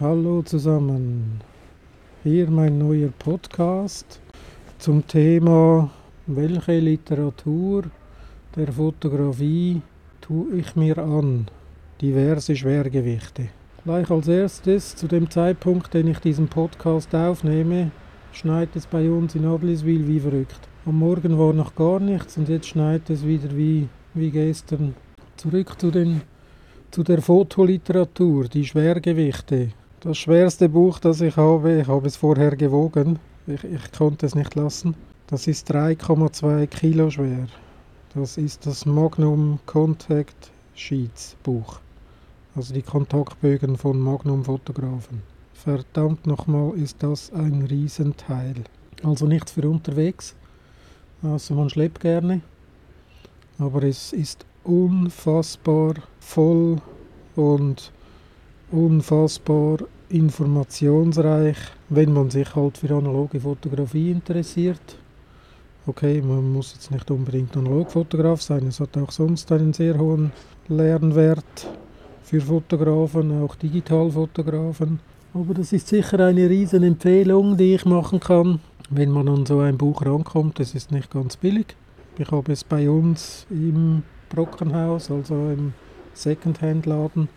Hallo zusammen. Hier mein neuer Podcast zum Thema, welche Literatur der Fotografie tue ich mir an? Diverse Schwergewichte. Gleich als erstes, zu dem Zeitpunkt, den ich diesen Podcast aufnehme, schneit es bei uns in Adliswil wie verrückt. Am Morgen war noch gar nichts und jetzt schneit es wieder wie, wie gestern. Zurück zu, den, zu der Fotoliteratur, die Schwergewichte. Das schwerste Buch, das ich habe, ich habe es vorher gewogen, ich, ich konnte es nicht lassen. Das ist 3,2 Kilo schwer. Das ist das Magnum Contact Sheets Buch. Also die Kontaktbögen von Magnum Fotografen. Verdammt nochmal ist das ein Riesenteil. Also nichts für unterwegs. Also man schleppt gerne. Aber es ist unfassbar voll und unfassbar informationsreich, wenn man sich halt für analoge Fotografie interessiert. Okay, man muss jetzt nicht unbedingt Analogfotograf sein, es hat auch sonst einen sehr hohen Lernwert für Fotografen, auch Digitalfotografen. Aber das ist sicher eine riesen Empfehlung, die ich machen kann, wenn man an so ein Buch rankommt. Es ist nicht ganz billig. Ich habe es bei uns im Brockenhaus, also im Secondhand-Laden,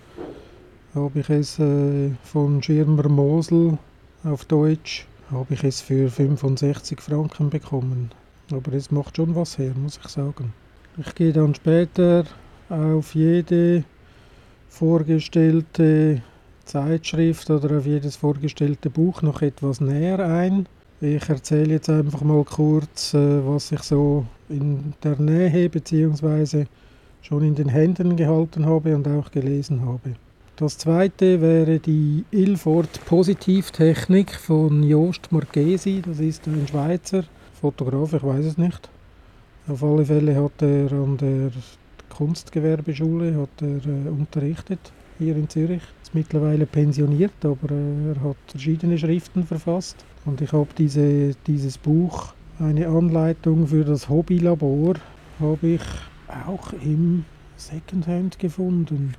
habe ich es äh, von Schirmer Mosel auf Deutsch habe ich es für 65 Franken bekommen. Aber es macht schon was her, muss ich sagen. Ich gehe dann später auf jede vorgestellte Zeitschrift oder auf jedes vorgestellte Buch noch etwas näher ein. Ich erzähle jetzt einfach mal kurz, äh, was ich so in der Nähe bzw schon in den Händen gehalten habe und auch gelesen habe. Das zweite wäre die Ilford Positivtechnik von Jost Marchesi. Das ist ein Schweizer Fotograf, ich weiß es nicht. Auf alle Fälle hat er an der Kunstgewerbeschule hat er, äh, unterrichtet hier in Zürich. Ist mittlerweile pensioniert, aber äh, er hat verschiedene Schriften verfasst. Und ich habe diese, dieses Buch, eine Anleitung für das Hobbylabor, habe ich auch im Secondhand gefunden.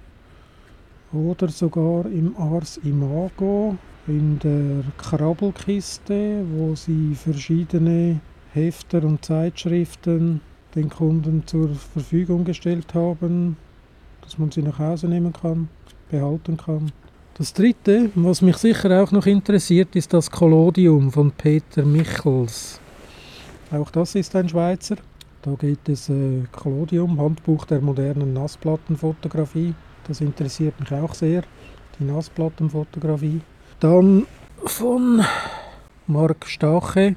Oder sogar im Ars Imago in der Krabbelkiste, wo sie verschiedene Hefter und Zeitschriften den Kunden zur Verfügung gestellt haben, dass man sie nach Hause nehmen kann, behalten kann. Das dritte, was mich sicher auch noch interessiert, ist das Collodium von Peter Michels. Auch das ist ein Schweizer. Da geht es äh, Collodium, Handbuch der modernen Nassplattenfotografie. Das interessiert mich auch sehr, die Nassplattenfotografie. Dann von Marc Stache,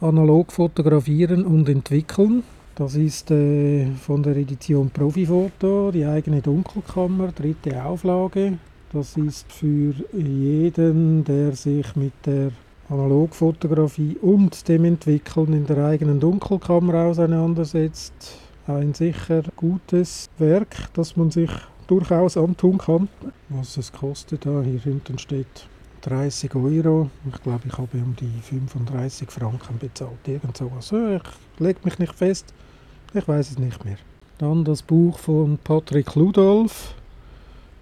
Analog fotografieren und entwickeln. Das ist äh, von der Edition Profifoto, die eigene Dunkelkammer, dritte Auflage. Das ist für jeden, der sich mit der Analogfotografie und dem Entwickeln in der eigenen Dunkelkammer auseinandersetzt. Ein sicher gutes Werk, das man sich durchaus antun kann. Was es kostet, da hier hinten steht 30 Euro. Ich glaube, ich habe um die 35 Franken bezahlt. Irgend sowas. Ich lege mich nicht fest. Ich weiß es nicht mehr. Dann das Buch von Patrick Ludolf.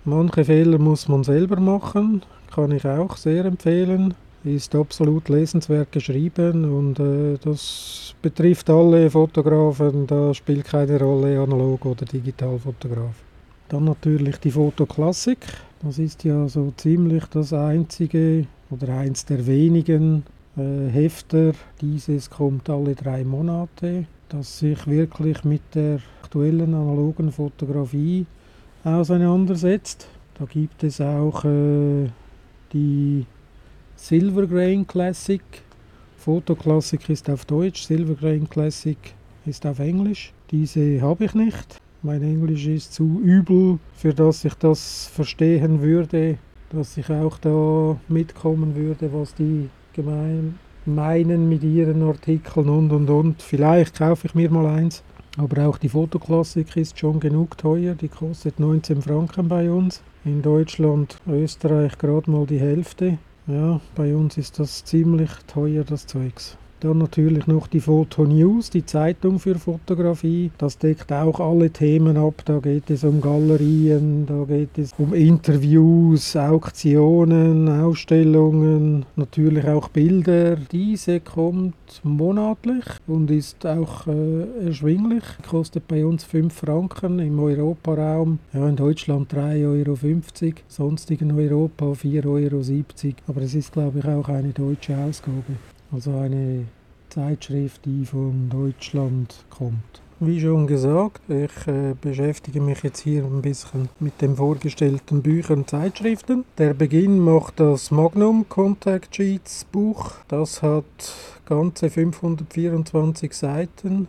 Manche Fehler muss man selber machen. Kann ich auch sehr empfehlen ist absolut lesenswert geschrieben und äh, das betrifft alle Fotografen, da spielt keine Rolle analog oder Digitalfotograf. Dann natürlich die Fotoklassik, das ist ja so ziemlich das einzige oder eins der wenigen äh, Hefter. Dieses kommt alle drei Monate, das sich wirklich mit der aktuellen analogen Fotografie auseinandersetzt. Da gibt es auch äh, die Silvergrain Classic. Fotoklassik ist auf Deutsch, Silvergrain Classic ist auf Englisch. Diese habe ich nicht. Mein Englisch ist zu übel, für dass ich das verstehen würde, dass ich auch da mitkommen würde, was die gemein meinen mit ihren Artikeln und und und. Vielleicht kaufe ich mir mal eins. Aber auch die Fotoklassik ist schon genug teuer. Die kostet 19 Franken bei uns. In Deutschland, Österreich gerade mal die Hälfte. Ja, bei uns ist das ziemlich teuer, das Zeugs. Dann natürlich noch die Photo News, die Zeitung für Fotografie. Das deckt auch alle Themen ab. Da geht es um Galerien, da geht es um Interviews, Auktionen, Ausstellungen, natürlich auch Bilder. Diese kommt monatlich und ist auch äh, erschwinglich. Kostet bei uns 5 Franken im Europaraum. Ja, in Deutschland 3,50 Euro, sonst in Europa 4,70 Euro. Aber es ist, glaube ich, auch eine deutsche Ausgabe. Also eine Zeitschrift, die von Deutschland kommt. Wie schon gesagt, ich äh, beschäftige mich jetzt hier ein bisschen mit den vorgestellten Büchern und Zeitschriften. Der Beginn macht das Magnum Contact Sheets Buch. Das hat ganze 524 Seiten.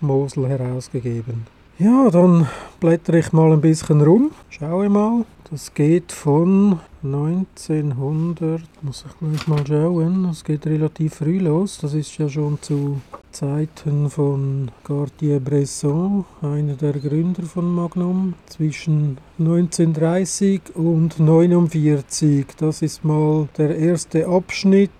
Mosel herausgegeben. Ja, dann blättere ich mal ein bisschen rum. Schaue mal. Das geht von 1900, muss ich gleich mal schauen. Das geht relativ früh los. Das ist ja schon zu Zeiten von Cartier-Bresson, einer der Gründer von Magnum. Zwischen 1930 und 1949. Das ist mal der erste Abschnitt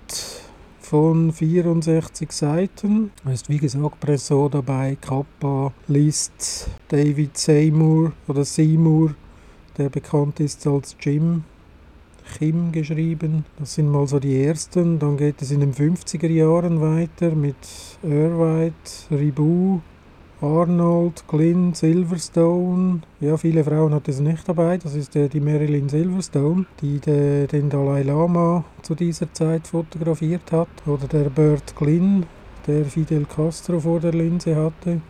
von 64 Seiten. Da ist wie gesagt Presso dabei, Kappa, Liszt, David Seymour oder Seymour, der bekannt ist als Jim. Kim geschrieben. Das sind mal so die ersten. Dann geht es in den 50er Jahren weiter mit Irwite, Ribou, Arnold, Glynn, Silverstone. Ja, viele Frauen hat es nicht dabei. Das ist äh, die Marilyn Silverstone, die de, den Dalai Lama zu dieser Zeit fotografiert hat. Oder der Bert Glynn, der Fidel Castro vor der Linse hatte.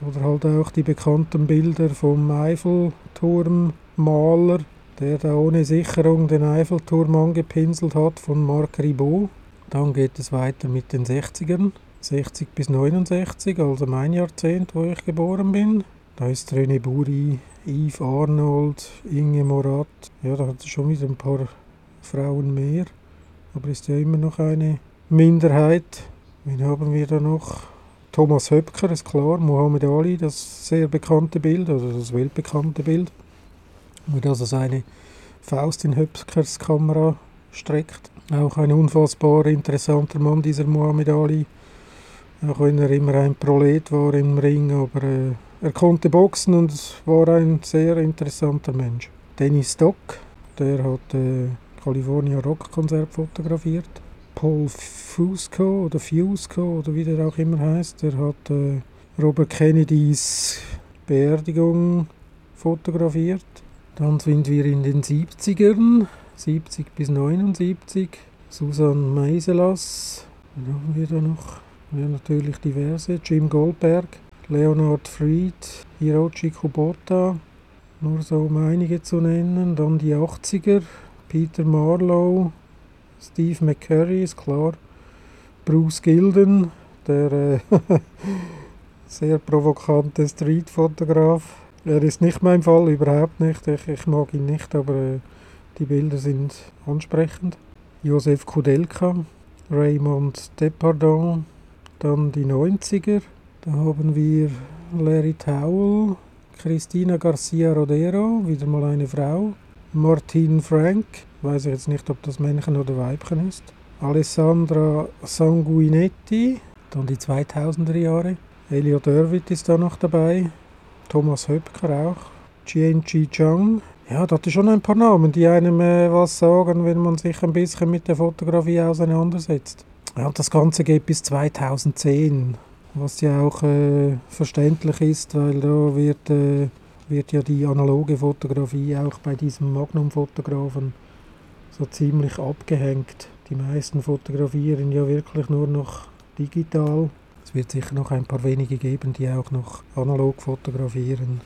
Oder halt auch die bekannten Bilder vom Eiffelturmmaler, der da ohne Sicherung den Eiffelturm angepinselt hat, von Marc Ribot. Dann geht es weiter mit den 60ern. 60 bis 69, also mein Jahrzehnt, wo ich geboren bin. Da ist René Buri, Yves Arnold, Inge Morat. Ja, da hat es schon wieder ein paar Frauen mehr. Aber ist ja immer noch eine Minderheit. Wen haben wir da noch? Thomas Höpker, ist klar. Muhammad Ali, das sehr bekannte Bild, also das weltbekannte Bild. Wo also seine Faust in Höpkers Kamera streckt. Auch ein unfassbar interessanter Mann, dieser Muhammad Ali. Auch wenn er immer ein Prolet war im Ring, aber äh, er konnte boxen und war ein sehr interessanter Mensch. Dennis Stock, der hat äh, California Rock Konzert fotografiert. Paul Fusco oder Fusco oder wie der auch immer heißt, der hat äh, Robert Kennedys Beerdigung fotografiert. Dann sind wir in den 70ern, 70 bis 79. Susan Meiselas, wen haben wir da noch? Ja, natürlich diverse. Jim Goldberg, Leonard Fried, Hiroshi Kubota, nur so um einige zu nennen. Dann die 80er, Peter Marlowe, Steve McCurry ist klar, Bruce Gilden, der äh, sehr provokante Streetfotograf. Er ist nicht mein Fall, überhaupt nicht. Ich, ich mag ihn nicht, aber äh, die Bilder sind ansprechend. Josef Kudelka, Raymond Depardon, dann die 90er. Da haben wir Larry Towell, Christina Garcia Rodero, wieder mal eine Frau. Martin Frank, weiß ich jetzt nicht, ob das Männchen oder Weibchen ist. Alessandra Sanguinetti, dann die 2000er Jahre. Elliot Irwitt ist da noch dabei. Thomas Höpker auch. Chien Chi Chang. Ja, da hatte schon ein paar Namen, die einem äh, was sagen, wenn man sich ein bisschen mit der Fotografie auseinandersetzt. Ja, das Ganze geht bis 2010, was ja auch äh, verständlich ist, weil da wird, äh, wird ja die analoge Fotografie auch bei diesem Magnum-Fotografen so ziemlich abgehängt. Die meisten fotografieren ja wirklich nur noch digital. Es wird sicher noch ein paar wenige geben, die auch noch analog fotografieren.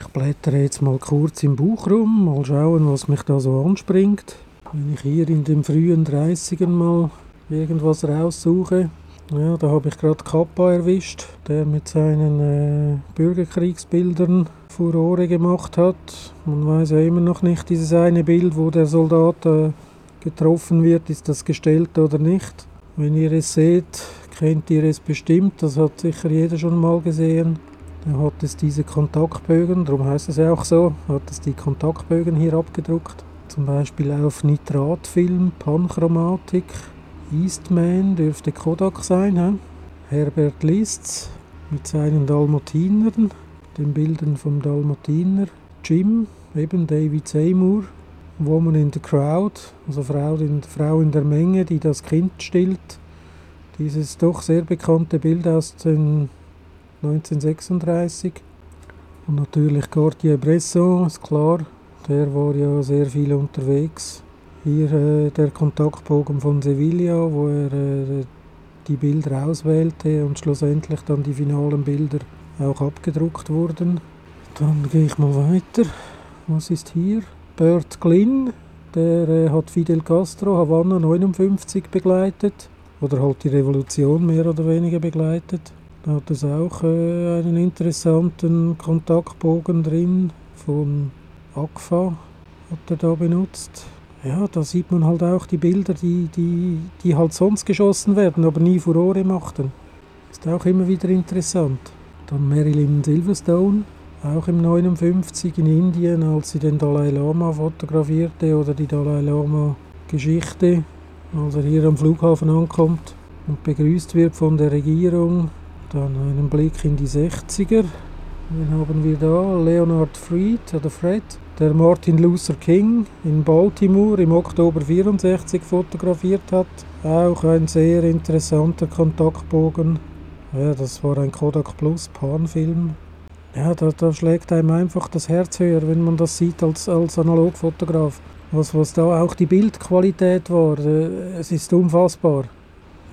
Ich blättere jetzt mal kurz im Buch rum, mal schauen, was mich da so anspringt. Wenn ich hier in den frühen 30ern mal irgendwas raussuche. Ja, da habe ich gerade Kappa erwischt, der mit seinen äh, Bürgerkriegsbildern Furore gemacht hat. Man weiß ja immer noch nicht, dieses eine Bild, wo der Soldat äh, getroffen wird, ist das gestellt oder nicht. Wenn ihr es seht, kennt ihr es bestimmt, das hat sicher jeder schon mal gesehen. Da hat es diese Kontaktbögen, darum heißt es ja auch so, hat es die Kontaktbögen hier abgedruckt. Zum Beispiel auf Nitratfilm, Panchromatik, Eastman dürfte Kodak sein. He? Herbert Lists mit seinen Dalmatinern, den Bildern vom Dalmatiner. Jim, eben David Seymour, Woman in the Crowd, also Frau in, Frau in der Menge, die das Kind stillt. Dieses doch sehr bekannte Bild aus den 1936. Und natürlich Cartier-Bresson, ist klar, der war ja sehr viel unterwegs hier äh, der Kontaktbogen von Sevilla, wo er äh, die Bilder auswählte und schlussendlich dann die finalen Bilder auch abgedruckt wurden. Dann gehe ich mal weiter. Was ist hier? Bert Glynn, der äh, hat Fidel Castro Havanna 59 begleitet oder halt die Revolution mehr oder weniger begleitet. Da hat es auch äh, einen interessanten Kontaktbogen drin von AGFA hat er da benutzt ja, da sieht man halt auch die Bilder, die, die, die halt sonst geschossen werden, aber nie Furore machten. Ist auch immer wieder interessant. Dann Marilyn Silverstone, auch im 59 in Indien, als sie den Dalai Lama fotografierte oder die Dalai Lama Geschichte, als er hier am Flughafen ankommt und begrüßt wird von der Regierung. Dann einen Blick in die 60er. Wen haben wir da? Leonard Fried oder Fred der Martin Luther King in Baltimore im Oktober 64 fotografiert hat. Auch ein sehr interessanter Kontaktbogen. Ja, das war ein Kodak Plus Panfilm. Ja, da, da, schlägt einem einfach das Herz höher, wenn man das sieht als, als Analogfotograf. Was, was da auch die Bildqualität war, äh, es ist unfassbar.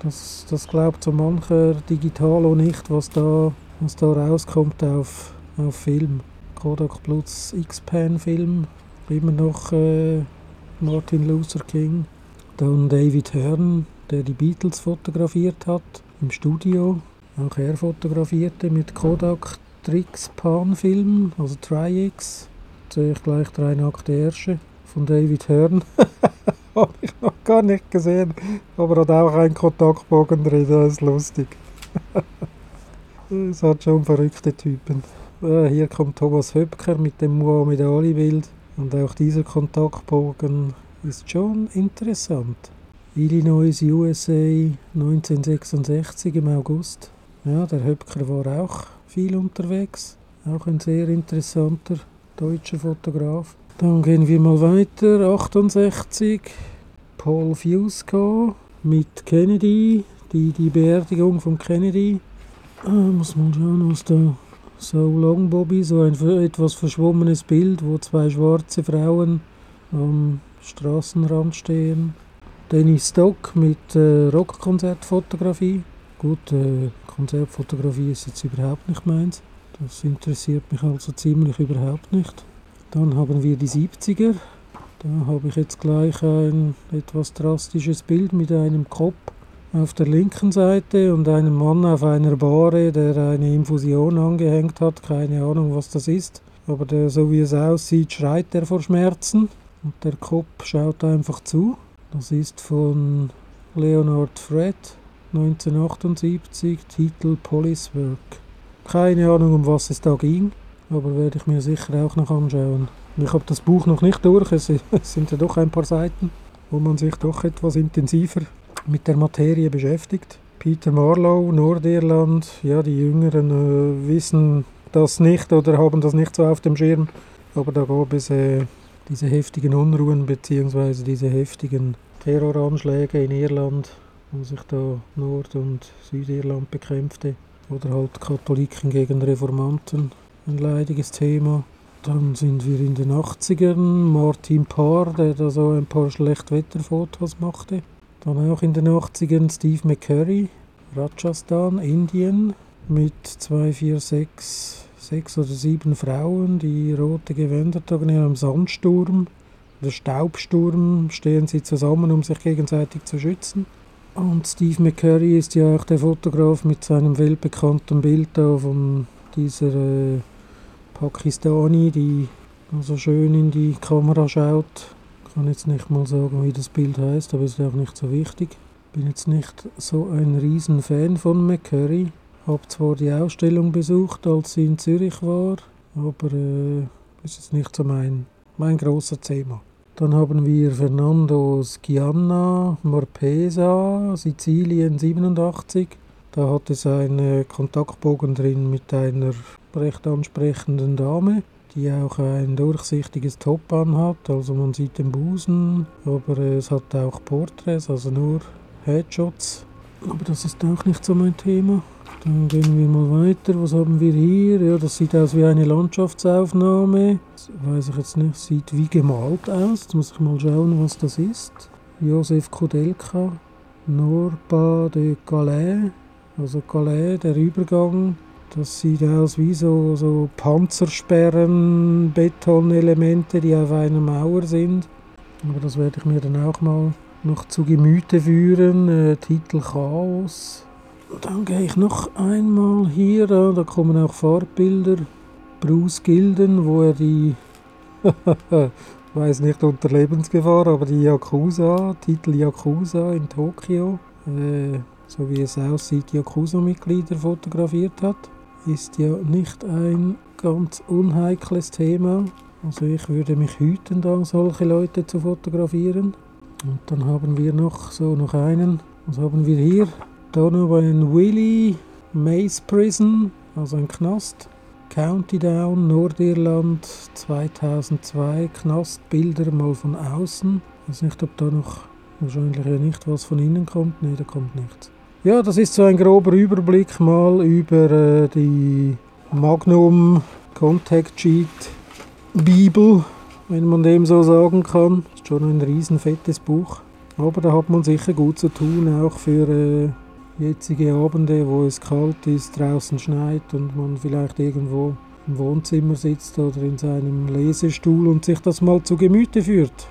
Das, das glaubt so mancher Digitalo nicht, was da, was da rauskommt auf, auf Film. Kodak Plus X-Pan-Film, immer noch äh, Martin Luther King. Dann David Hearn, der die Beatles fotografiert hat im Studio. Auch er fotografierte mit Kodak Trix Pan-Film, also Tri-X. Sehe ich gleich drei nackte Ärsche von David Hearn. Habe ich noch gar nicht gesehen, aber hat auch einen Kontaktbogen drin, das ist lustig. es hat schon verrückte Typen. Äh, hier kommt Thomas Höpker mit dem Muhammad Ali-Bild. Und auch dieser Kontaktbogen ist schon interessant. Illinois, USA, 1966 im August. Ja, der Höpker war auch viel unterwegs. Auch ein sehr interessanter deutscher Fotograf. Dann gehen wir mal weiter. 68. Paul Fusco mit Kennedy. Die, die Beerdigung von Kennedy. Ah, muss man schauen, was da so Long Bobby, so ein etwas verschwommenes Bild, wo zwei schwarze Frauen am Straßenrand stehen. Dennis Stock mit äh, Rockkonzertfotografie. Gut, äh, Konzertfotografie ist jetzt überhaupt nicht meins. Das interessiert mich also ziemlich überhaupt nicht. Dann haben wir die 70er. Da habe ich jetzt gleich ein etwas drastisches Bild mit einem Kopf auf der linken Seite und einem Mann auf einer Bahre, der eine Infusion angehängt hat. Keine Ahnung, was das ist. Aber der, so wie es aussieht, schreit er vor Schmerzen. Und der Kopf schaut einfach zu. Das ist von Leonard Fred, 1978, Titel Police Work. Keine Ahnung, um was es da ging, aber werde ich mir sicher auch noch anschauen. Ich habe das Buch noch nicht durch, es sind ja doch ein paar Seiten, wo man sich doch etwas intensiver mit der Materie beschäftigt. Peter Marlow, Nordirland, ja, die Jüngeren äh, wissen das nicht oder haben das nicht so auf dem Schirm, aber da gab es äh, diese heftigen Unruhen bzw. diese heftigen Terroranschläge in Irland, wo sich da Nord- und Südirland bekämpfte, oder halt Katholiken gegen Reformanten, ein leidiges Thema. Dann sind wir in den 80ern, Martin Parr, der da so ein paar Schlechtwetterfotos machte. Dann auch in den 80ern Steve McCurry, Rajasthan, Indien, mit zwei, vier, sechs, sechs oder sieben Frauen, die rote Gewänder tragen in einem Sandsturm oder Staubsturm, stehen sie zusammen, um sich gegenseitig zu schützen. Und Steve McCurry ist ja auch der Fotograf mit seinem weltbekannten Bild da von dieser äh, Pakistani, die so schön in die Kamera schaut. Ich kann jetzt nicht mal sagen, wie das Bild heißt, aber ist auch nicht so wichtig. Bin jetzt nicht so ein riesen Fan von McCurry. Habe zwar die Ausstellung besucht, als sie in Zürich war, aber äh, ist jetzt nicht so mein, mein großer Thema. Dann haben wir Fernando Schianna, Marpesa, Sizilien 87. Da hat es einen Kontaktbogen drin mit einer recht ansprechenden Dame, die auch ein durchsichtiges Top anhat. Also man sieht den Busen, aber es hat auch Porträts, also nur Headshots. Aber das ist auch nicht so mein Thema. Dann gehen wir mal weiter. Was haben wir hier? Ja, das sieht aus wie eine Landschaftsaufnahme. Das weiß ich jetzt nicht. Sieht wie gemalt aus. Jetzt muss ich mal schauen, was das ist. Josef Kudelka. Norba de Calais. Also Calais, der Übergang. Das sieht aus wie so, so Panzersperren, Betonelemente, die auf einer Mauer sind. Aber das werde ich mir dann auch mal noch zu Gemüte führen. Äh, Titel Chaos. Dann gehe ich noch einmal hier an, da kommen auch Farbbilder. Bruce Gilden, wo er die, weiß nicht unter Lebensgefahr, aber die Yakuza, Titel Yakuza in Tokio, äh, so wie es aussieht, Yakuza-Mitglieder fotografiert hat, ist ja nicht ein ganz unheikles Thema. Also ich würde mich hüten, da solche Leute zu fotografieren. Und dann haben wir noch so noch einen. Was haben wir hier? Donovan Willie, Maze Prison, also ein Knast. County Down, Nordirland, 2002, Knastbilder mal von außen. Ich weiß nicht, ob da noch, wahrscheinlich nicht, was von innen kommt. Ne, da kommt nichts. Ja, das ist so ein grober Überblick mal über äh, die Magnum Contact Sheet Bibel, wenn man dem so sagen kann. Ist schon ein riesen fettes Buch. Aber da hat man sicher gut zu tun, auch für äh, jetzige Abende, wo es kalt ist, draußen schneit und man vielleicht irgendwo im Wohnzimmer sitzt oder in seinem Lesestuhl und sich das mal zu Gemüte führt.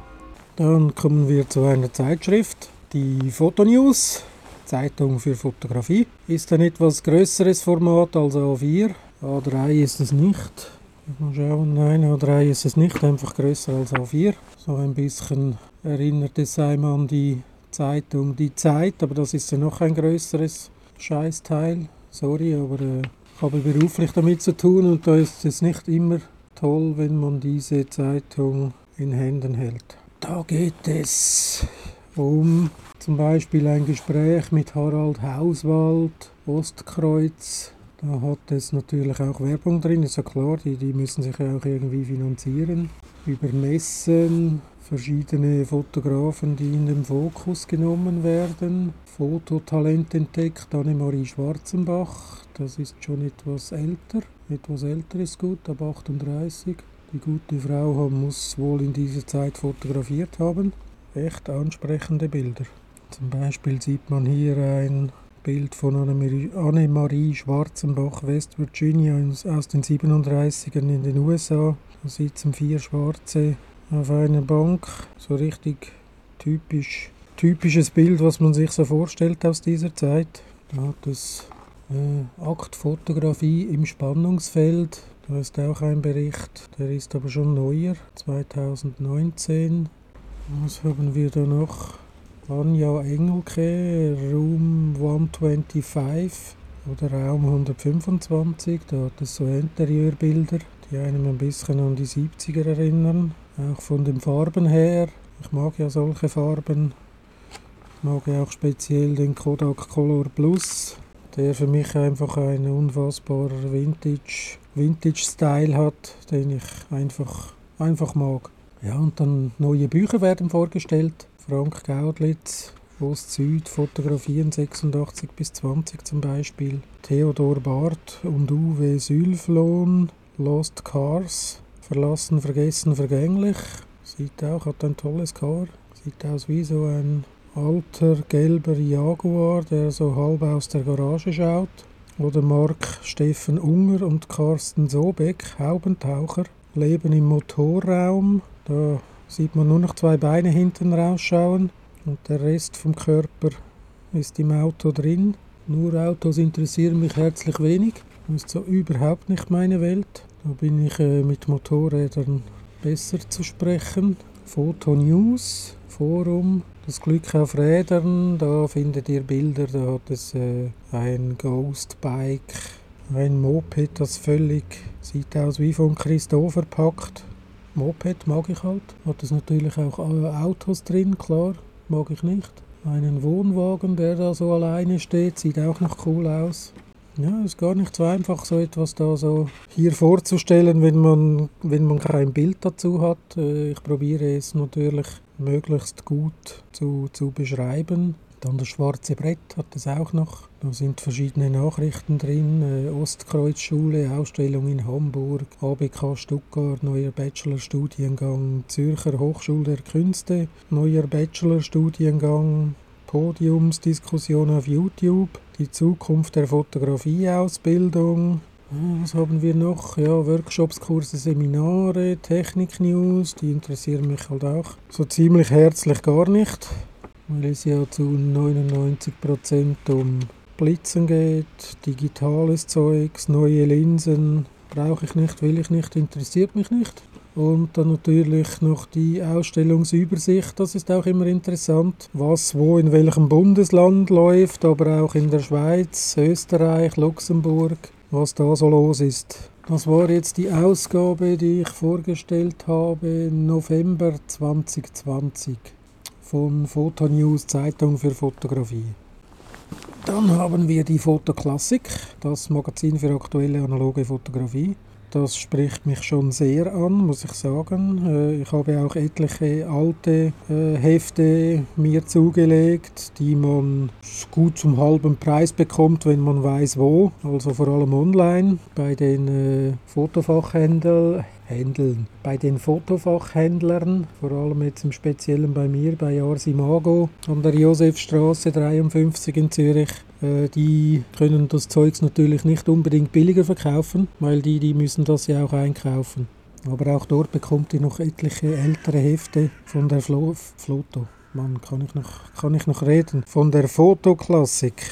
Dann kommen wir zu einer Zeitschrift, die Fotonews, Zeitung für Fotografie. Ist ein etwas größeres Format als A4. A3 ist es nicht. Mal schauen, nein, A3 ist es nicht, einfach größer als A4. So ein bisschen erinnert es einem an die Zeitung Die Zeit, aber das ist ja noch ein größeres Scheißteil. Sorry, aber äh, ich habe beruflich damit zu tun und da ist es nicht immer toll, wenn man diese Zeitung in Händen hält. Da geht es um zum Beispiel ein Gespräch mit Harald Hauswald, Ostkreuz. Da hat es natürlich auch Werbung drin, ist ja klar, die, die müssen sich ja auch irgendwie finanzieren. Über Messen, verschiedene Fotografen, die in den Fokus genommen werden. Fototalent entdeckt, Annemarie Schwarzenbach, das ist schon etwas älter, etwas älter ist gut, ab 38. Die gute Frau muss wohl in dieser Zeit fotografiert haben. Echt ansprechende Bilder. Zum Beispiel sieht man hier ein Bild von Annemarie Schwarzenbach, West Virginia aus den 37ern in den USA. Da sitzen vier Schwarze auf einer Bank. So richtig typisch, typisches Bild, was man sich so vorstellt aus dieser Zeit. Da hat es äh, Aktfotografie im Spannungsfeld. Da ist auch ein Bericht, der ist aber schon neuer, 2019. Was haben wir da noch? Anja Engelke, Room 125 oder Raum 125. Da hat es so Interieurbilder, die einem ein bisschen an die 70er erinnern. Auch von den Farben her. Ich mag ja solche Farben. Ich mag ja auch speziell den Kodak Color Plus, der für mich einfach einen unfassbarer Vintage, Vintage Style hat, den ich einfach, einfach mag. Ja, und dann neue Bücher werden vorgestellt. Frank Gaudlitz, Ost-Süd, Fotografieren 86 bis 20 zum Beispiel. Theodor Barth und Uwe Sülflohn, Lost Cars, Verlassen, vergessen, vergänglich. Sieht auch, hat ein tolles Car. Sieht aus wie so ein alter gelber Jaguar, der so halb aus der Garage schaut. Oder Mark Steffen Unger und Carsten Sobeck, Haubentaucher, leben im Motorraum. Da sieht man nur noch zwei Beine hinten rausschauen und der Rest vom Körper ist im Auto drin. Nur Autos interessieren mich herzlich wenig. Das ist so überhaupt nicht meine Welt. Da bin ich äh, mit Motorrädern besser zu sprechen. Foto News, Forum, das Glück auf Rädern, da findet ihr Bilder, da hat es äh, ein Ghost Bike, ein Moped, das völlig sieht aus wie von Christo verpackt. Moped mag ich halt. Hat es natürlich auch Autos drin, klar, mag ich nicht. Einen Wohnwagen, der da so alleine steht, sieht auch noch cool aus. Ja, ist gar nicht so einfach, so etwas da so hier vorzustellen, wenn man, wenn man kein Bild dazu hat. Äh, ich probiere es natürlich möglichst gut zu, zu beschreiben. Dann das schwarze Brett hat es auch noch. Da sind verschiedene Nachrichten drin. Äh, Ostkreuzschule, Ausstellung in Hamburg, ABK Stuttgart, neuer Bachelorstudiengang, Zürcher Hochschule der Künste, neuer Bachelorstudiengang, Podiumsdiskussion auf YouTube, die Zukunft der Fotografieausbildung. Ah, was haben wir noch? Ja, Workshops, Kurse, Seminare, Technik-News, die interessieren mich halt auch so ziemlich herzlich gar nicht, weil es ja zu 99% um Blitzen geht, digitales Zeugs, neue Linsen, brauche ich nicht, will ich nicht, interessiert mich nicht. Und dann natürlich noch die Ausstellungsübersicht, das ist auch immer interessant, was wo in welchem Bundesland läuft, aber auch in der Schweiz, Österreich, Luxemburg, was da so los ist. Das war jetzt die Ausgabe, die ich vorgestellt habe, November 2020 von Fotonews Zeitung für Fotografie. Dann haben wir die Fotoklassik, das Magazin für aktuelle analoge Fotografie. Das spricht mich schon sehr an, muss ich sagen. Äh, ich habe auch etliche alte äh, Hefte mir zugelegt, die man gut zum halben Preis bekommt, wenn man weiß wo. Also vor allem online bei den äh, Fotofachhändlern. Händeln. Bei den Fotofachhändlern, vor allem jetzt im Speziellen bei mir, bei Arsimago an der Josefstraße 53 in Zürich, äh, die können das Zeugs natürlich nicht unbedingt billiger verkaufen, weil die, die müssen das ja auch einkaufen. Aber auch dort bekommt ihr noch etliche ältere Hefte von der Flo Floto. Mann, kann ich, noch, kann ich noch reden? Von der Fotoklassik.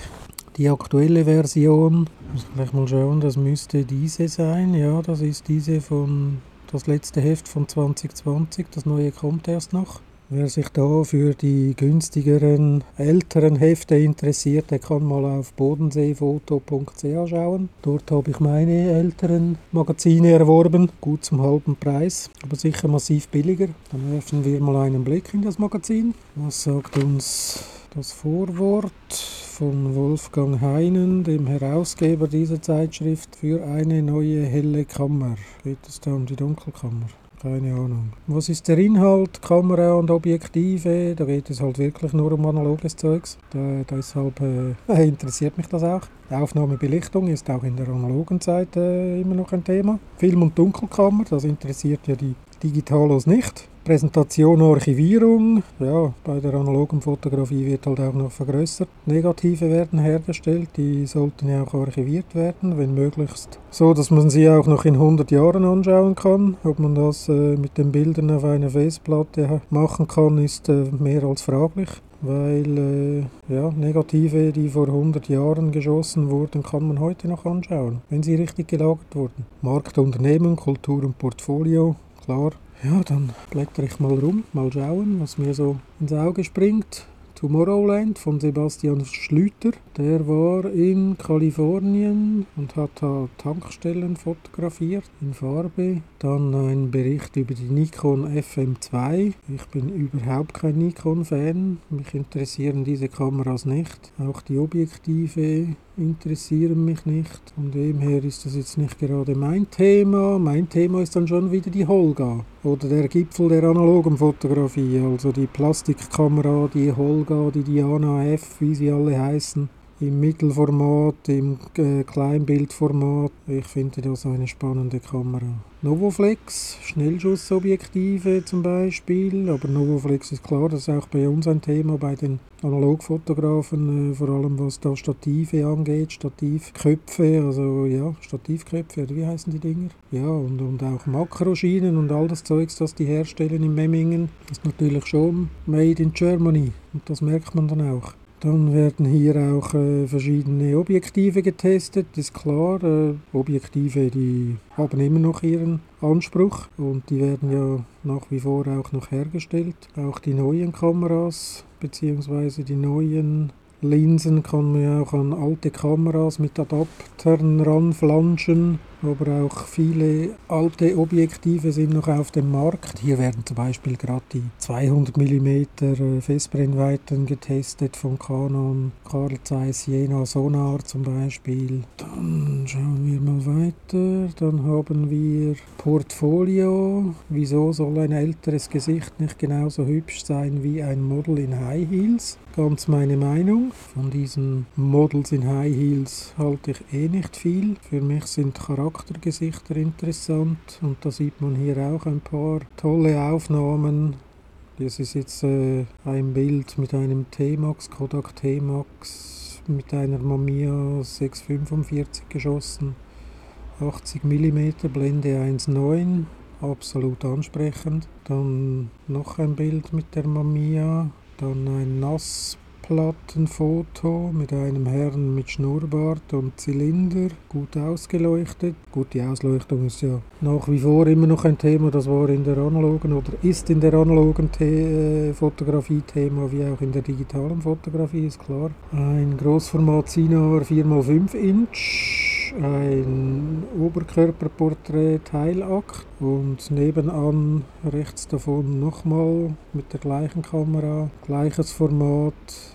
Die aktuelle Version, muss ich gleich mal schauen, das müsste diese sein. Ja, das ist diese von das letzte Heft von 2020. Das neue kommt erst noch. Wer sich da für die günstigeren älteren Hefte interessiert, der kann mal auf bodenseefoto.ch schauen. Dort habe ich meine älteren Magazine erworben, gut zum halben Preis, aber sicher massiv billiger. Dann werfen wir mal einen Blick in das Magazin. Was sagt uns das Vorwort von Wolfgang Heinen, dem Herausgeber dieser Zeitschrift, für eine neue helle Kammer. Geht es da um die Dunkelkammer? Keine Ahnung. Was ist der Inhalt? Kamera und Objektive? Da geht es halt wirklich nur um analoges Zeugs. Da, deshalb äh, interessiert mich das auch. Aufnahmebelichtung ist auch in der analogen Zeit äh, immer noch ein Thema. Film- und Dunkelkammer, das interessiert ja die Digitalos nicht. Präsentation, Archivierung, ja, bei der analogen Fotografie wird halt auch noch vergrößert. Negative werden hergestellt, die sollten ja auch archiviert werden, wenn möglichst so, dass man sie auch noch in 100 Jahren anschauen kann. Ob man das äh, mit den Bildern auf einer Festplatte machen kann, ist äh, mehr als fraglich weil äh, ja, Negative, die vor 100 Jahren geschossen wurden, kann man heute noch anschauen, wenn sie richtig gelagert wurden. Markt, Unternehmen, Kultur und Portfolio, klar, ja, dann blätter ich mal rum, mal schauen, was mir so ins Auge springt. Tomorrowland von Sebastian Schlüter. Der war in Kalifornien und hat da Tankstellen fotografiert in Farbe. Dann ein Bericht über die Nikon FM2. Ich bin überhaupt kein Nikon-Fan. Mich interessieren diese Kameras nicht. Auch die Objektive interessieren mich nicht. Von dem her ist das jetzt nicht gerade mein Thema. Mein Thema ist dann schon wieder die Holga oder der Gipfel der analogen Fotografie, also die Plastikkamera, die Holga, die Diana F, wie sie alle heißen im Mittelformat, im äh, Kleinbildformat. Ich finde das eine spannende Kamera. Novoflex, Schnellschussobjektive zum Beispiel, aber Novoflex ist klar, das ist auch bei uns ein Thema, bei den Analogfotografen, äh, vor allem was da Stative angeht, Stativköpfe, also ja, Stativköpfe, oder wie heißen die Dinger? Ja, und, und auch Makroschienen und all das Zeugs, das die herstellen in Memmingen, ist natürlich schon made in Germany und das merkt man dann auch. Dann werden hier auch äh, verschiedene Objektive getestet, ist klar. Äh, Objektive, die haben immer noch ihren Anspruch und die werden ja nach wie vor auch noch hergestellt. Auch die neuen Kameras bzw. die neuen Linsen kann man ja auch an alte Kameras mit Adaptern ranflanschen, aber auch viele alte Objektive sind noch auf dem Markt. Hier werden zum Beispiel gerade die 200 mm Festbrennweiten getestet von Canon, Carl Zeiss Jena Sonar zum Beispiel. Dann schauen wir mal weiter. Dann haben wir Portfolio. Wieso soll ein älteres Gesicht nicht genauso hübsch sein wie ein Model in High Heels? Ganz meine Meinung. Von diesen Models in High Heels halte ich eh nicht viel. Für mich sind Charaktergesichter interessant und da sieht man hier auch ein paar tolle Aufnahmen. Das ist jetzt äh, ein Bild mit einem T-Max, Kodak T-Max mit einer Mamiya 645 geschossen. 80 mm, Blende 1.9, absolut ansprechend. Dann noch ein Bild mit der Mamiya dann ein Nassplattenfoto mit einem Herrn mit Schnurrbart und Zylinder, gut ausgeleuchtet. Gut, die Ausleuchtung ist ja nach wie vor immer noch ein Thema, das war in der analogen oder ist in der analogen The Fotografie Thema, wie auch in der digitalen Fotografie, ist klar. Ein Großformat Sinar 4x5 Inch ein Oberkörperporträt Teilakt und nebenan rechts davon nochmal mit der gleichen Kamera, gleiches Format,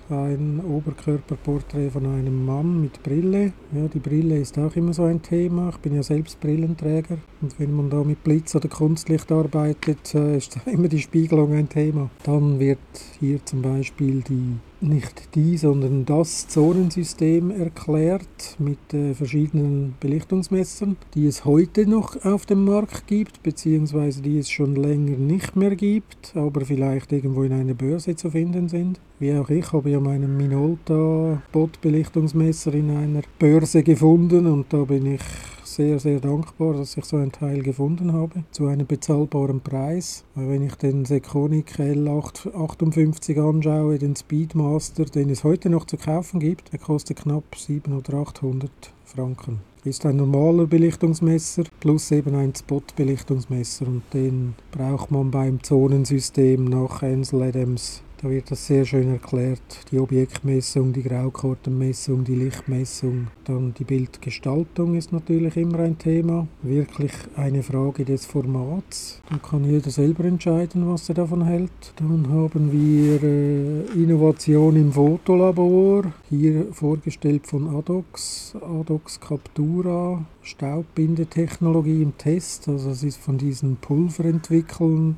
ein Oberkörperporträt von einem Mann mit Brille. Ja, die Brille ist auch immer so ein Thema. Ich bin ja selbst Brillenträger und wenn man da mit Blitz oder Kunstlicht arbeitet, äh, ist immer die Spiegelung ein Thema. Dann wird hier zum Beispiel die nicht die, sondern das Zonensystem erklärt mit äh, verschiedenen Belichtungsmessern, die es heute noch auf dem Markt gibt, beziehungsweise die es schon länger nicht mehr gibt, aber vielleicht irgendwo in einer Börse zu finden sind. Wie auch ich habe ja meinen Minolta Bot-Belichtungsmesser in einer Börse gefunden und da bin ich sehr, sehr dankbar, dass ich so ein Teil gefunden habe, zu einem bezahlbaren Preis. Wenn ich den Sekonic L58 anschaue, den Speedmaster, den es heute noch zu kaufen gibt, der kostet knapp 700 oder 800 Franken. Ist ein normaler Belichtungsmesser plus eben ein Spot-Belichtungsmesser. Und den braucht man beim Zonensystem nach Ansel Adams da wird das sehr schön erklärt. Die Objektmessung, die Graukartenmessung, die Lichtmessung. Dann die Bildgestaltung ist natürlich immer ein Thema. Wirklich eine Frage des Formats. Dann kann jeder selber entscheiden, was er davon hält. Dann haben wir äh, Innovation im Fotolabor. Hier vorgestellt von Adox. Adox Captura. Staubbindetechnologie im Test. Also es ist von diesen Pulverentwicklern.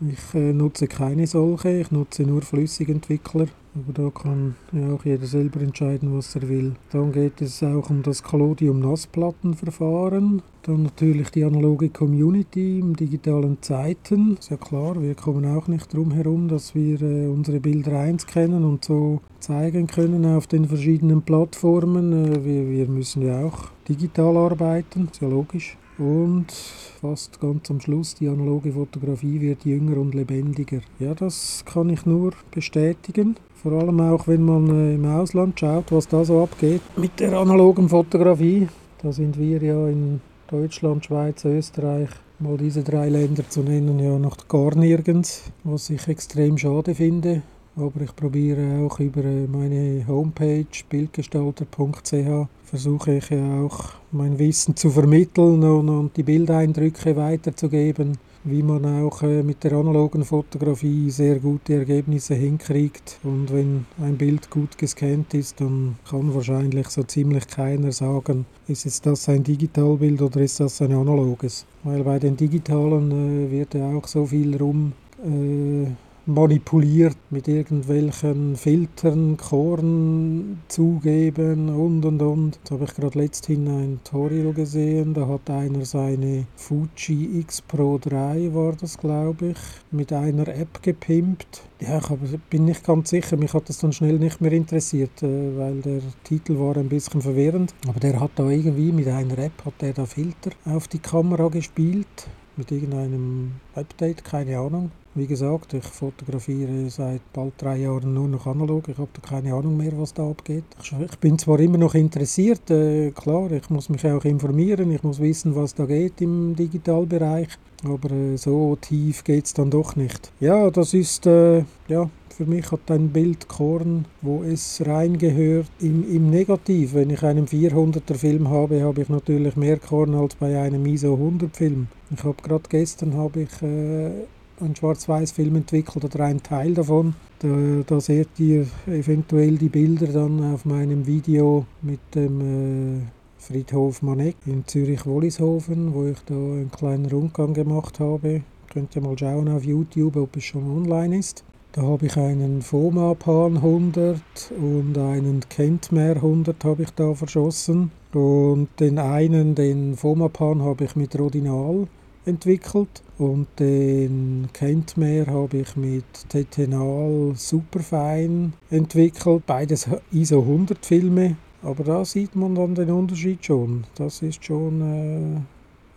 Ich äh, nutze keine solche, ich nutze nur Flüssigentwickler. Aber da kann ja auch jeder selber entscheiden, was er will. Dann geht es auch um das Collodium-Nassplattenverfahren. Dann natürlich die analoge Community im digitalen Zeiten. Ist ja klar, wir kommen auch nicht drum herum, dass wir äh, unsere Bilder einscannen und so zeigen können auf den verschiedenen Plattformen. Äh, wir, wir müssen ja auch digital arbeiten, ist ja logisch. Und fast ganz am Schluss, die analoge Fotografie wird jünger und lebendiger. Ja, das kann ich nur bestätigen. Vor allem auch, wenn man äh, im Ausland schaut, was da so abgeht mit der analogen Fotografie. Da sind wir ja in Deutschland, Schweiz, Österreich, mal diese drei Länder zu nennen, ja noch gar nirgends, was ich extrem schade finde. Aber ich probiere auch über äh, meine Homepage bildgestalter.ch versuche ich ja auch mein Wissen zu vermitteln und, und die Bildeindrücke weiterzugeben, wie man auch äh, mit der analogen Fotografie sehr gute Ergebnisse hinkriegt. Und wenn ein Bild gut gescannt ist, dann kann wahrscheinlich so ziemlich keiner sagen, ist jetzt das ein Digitalbild oder ist das ein analoges. Weil bei den digitalen äh, wird ja auch so viel rum äh, manipuliert mit irgendwelchen Filtern, Korn zugeben und und und. Jetzt habe ich gerade letzthin ein Tutorial gesehen, da hat einer seine Fuji X Pro 3 war das glaube ich, mit einer App gepimpt. Ja, ich bin nicht ganz sicher, mich hat das dann schnell nicht mehr interessiert, äh, weil der Titel war ein bisschen verwirrend. Aber der hat da irgendwie mit einer App, hat der da Filter auf die Kamera gespielt mit irgendeinem Update, keine Ahnung. Wie gesagt, ich fotografiere seit bald drei Jahren nur noch analog. Ich habe da keine Ahnung mehr, was da abgeht. Ich bin zwar immer noch interessiert, äh, klar, ich muss mich auch informieren, ich muss wissen, was da geht im Digitalbereich, aber äh, so tief geht es dann doch nicht. Ja, das ist, äh, ja, für mich hat ein Bild Korn, wo es reingehört, im, im Negativ. Wenn ich einen 400er Film habe, habe ich natürlich mehr Korn als bei einem ISO 100 Film. Ich habe gerade gestern habe ich äh, einen Schwarz-Weiß-Film entwickelt oder einen Teil davon. Da, da, seht ihr eventuell die Bilder dann auf meinem Video mit dem äh, Friedhof Maneck in Zürich-Wollishofen, wo ich da einen kleinen Rundgang gemacht habe. Könnt ihr mal schauen auf YouTube, ob es schon online ist. Da habe ich einen Fomapan 100 und einen Kentmer 100 habe ich da verschossen. Und den einen, den Fomapan, habe ich mit Rodinal entwickelt und den Kentmer habe ich mit Tetenal Superfine entwickelt. Beides ISO 100 Filme, aber da sieht man dann den Unterschied schon. Das ist schon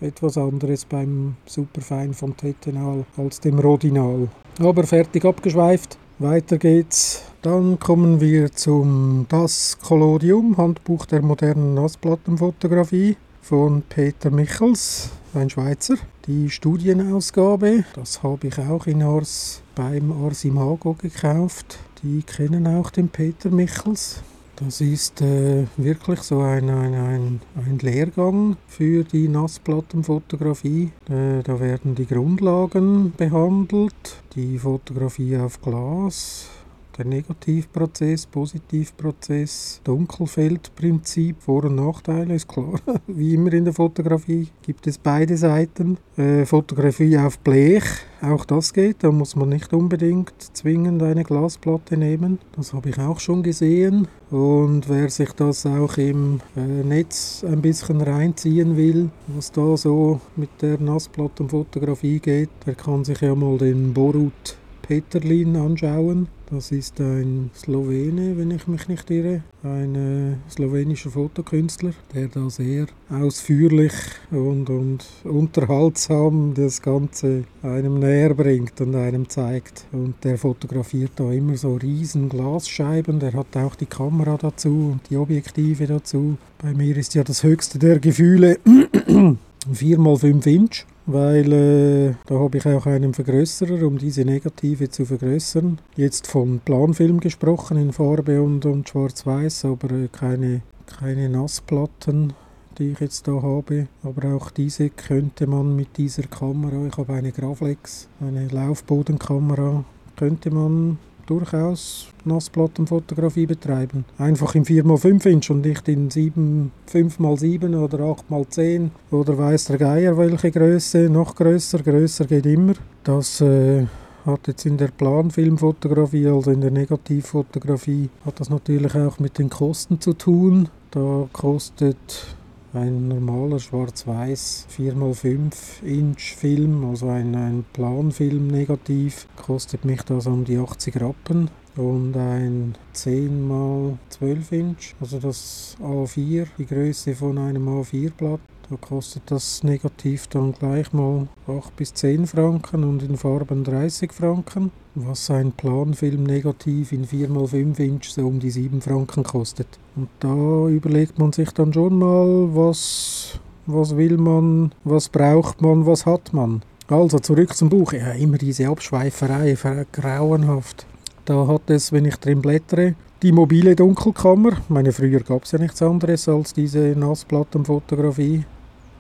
äh, etwas anderes beim Superfine vom Tetenal als dem Rodinal. Aber fertig abgeschweift. Weiter geht's. Dann kommen wir zum Das Collodium, Handbuch der modernen Nassplattenfotografie von Peter Michels, ein Schweizer. Die Studienausgabe, das habe ich auch in Ars beim Ars Imago gekauft. Die kennen auch den Peter Michels. Das ist äh, wirklich so ein, ein, ein, ein, Lehrgang für die Nassplattenfotografie. Äh, da werden die Grundlagen behandelt, die Fotografie auf Glas, der Negativprozess, Positivprozess, Dunkelfeldprinzip, Vor- und Nachteile ist klar. Wie immer in der Fotografie gibt es beide Seiten. Äh, Fotografie auf Blech, auch das geht. Da muss man nicht unbedingt zwingend eine Glasplatte nehmen. Das habe ich auch schon gesehen. Und wer sich das auch im äh, Netz ein bisschen reinziehen will, was da so mit der Nassplattenfotografie geht, der kann sich ja mal den Borut Peterlin anschauen. Das ist ein Slowene, wenn ich mich nicht irre, ein äh, slowenischer Fotokünstler, der da sehr ausführlich und, und unterhaltsam das Ganze einem näher bringt und einem zeigt. Und der fotografiert da immer so riesen Glasscheiben, der hat auch die Kamera dazu und die Objektive dazu. Bei mir ist ja das höchste der Gefühle 4x5 Inch weil äh, da habe ich auch einen Vergrößerer, um diese Negative zu vergrößern. Jetzt von Planfilm gesprochen in Farbe und, und Schwarz-Weiß, aber äh, keine, keine Nassplatten, die ich jetzt da habe. Aber auch diese könnte man mit dieser Kamera, ich habe eine Graflex, eine Laufbodenkamera, könnte man durchaus Nassplattenfotografie betreiben. Einfach im 4x5 Inch und nicht in 7, 5x7 oder 8x10 oder weiß der Geier welche Größe. Noch größer, größer geht immer. Das äh, hat jetzt in der Planfilmfotografie, also in der Negativfotografie, hat das natürlich auch mit den Kosten zu tun. Da kostet ein normaler schwarz-weiß 4x5 Inch Film, also ein, ein Planfilm negativ, kostet mich das um die 80 Rappen und ein 10x12 Inch, also das A4, die Größe von einem A4-Blatt. Da kostet das Negativ dann gleich mal 8 bis 10 Franken und in Farben 30 Franken, was ein Planfilm-Negativ in 4x5 Inch so um die 7 Franken kostet. Und da überlegt man sich dann schon mal, was, was will man, was braucht man, was hat man. Also zurück zum Buch. Ja, immer diese Abschweiferei, grauenhaft. Da hat es, wenn ich drin blättere, die mobile Dunkelkammer. Meine, früher gab es ja nichts anderes als diese Nassplattenfotografie.